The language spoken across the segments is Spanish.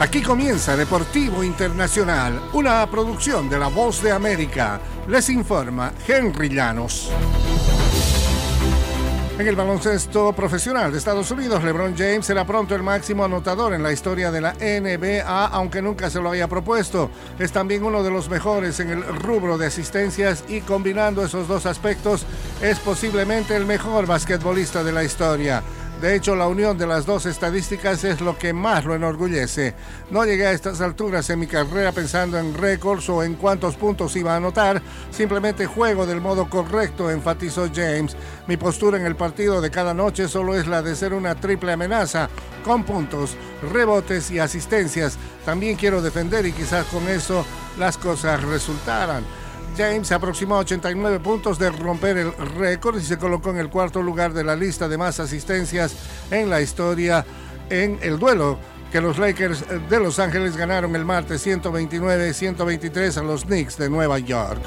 Aquí comienza Deportivo Internacional, una producción de La Voz de América. Les informa Henry Llanos. En el baloncesto profesional de Estados Unidos, LeBron James será pronto el máximo anotador en la historia de la NBA, aunque nunca se lo haya propuesto. Es también uno de los mejores en el rubro de asistencias y combinando esos dos aspectos es posiblemente el mejor basquetbolista de la historia. De hecho, la unión de las dos estadísticas es lo que más lo enorgullece. No llegué a estas alturas en mi carrera pensando en récords o en cuántos puntos iba a anotar, simplemente juego del modo correcto, enfatizó James. Mi postura en el partido de cada noche solo es la de ser una triple amenaza, con puntos, rebotes y asistencias. También quiero defender y quizás con eso las cosas resultaran. James se aproximó a 89 puntos de romper el récord y se colocó en el cuarto lugar de la lista de más asistencias en la historia en el duelo que los Lakers de Los Ángeles ganaron el martes 129-123 a los Knicks de Nueva York.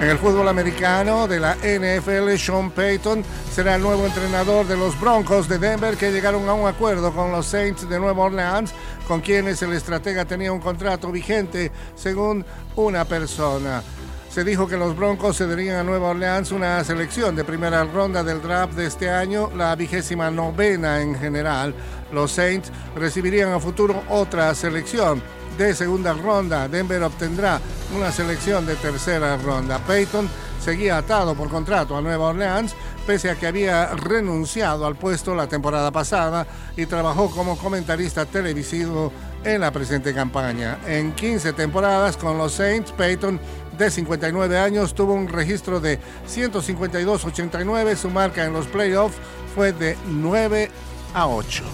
En el fútbol americano de la NFL, Sean Payton será el nuevo entrenador de los Broncos de Denver que llegaron a un acuerdo con los Saints de Nueva Orleans, con quienes el estratega tenía un contrato vigente según una persona. Se dijo que los Broncos cederían a Nueva Orleans una selección de primera ronda del draft de este año, la vigésima novena en general. Los Saints recibirían a futuro otra selección de segunda ronda. Denver obtendrá una selección de tercera ronda. Peyton seguía atado por contrato a Nueva Orleans, pese a que había renunciado al puesto la temporada pasada y trabajó como comentarista televisivo en la presente campaña. En 15 temporadas con los Saints, Peyton de 59 años tuvo un registro de 152-89. Su marca en los playoffs fue de 9 a 8.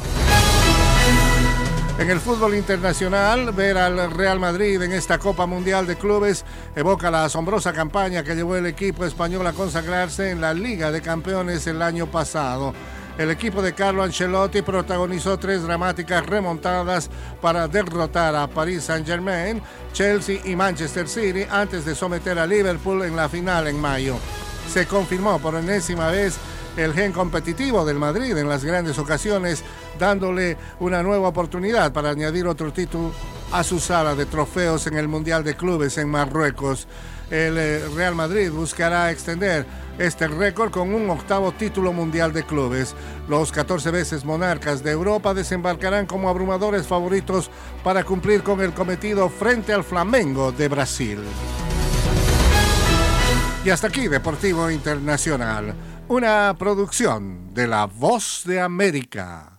En el fútbol internacional, ver al Real Madrid en esta Copa Mundial de Clubes evoca la asombrosa campaña que llevó el equipo español a consagrarse en la Liga de Campeones el año pasado. El equipo de Carlo Ancelotti protagonizó tres dramáticas remontadas para derrotar a Paris Saint-Germain, Chelsea y Manchester City antes de someter a Liverpool en la final en mayo. Se confirmó por enésima vez el gen competitivo del Madrid en las grandes ocasiones, dándole una nueva oportunidad para añadir otro título a su sala de trofeos en el Mundial de Clubes en Marruecos. El eh, Real Madrid buscará extender este récord con un octavo título mundial de clubes. Los 14 veces monarcas de Europa desembarcarán como abrumadores favoritos para cumplir con el cometido frente al Flamengo de Brasil. Y hasta aquí Deportivo Internacional una producción de La Voz de América.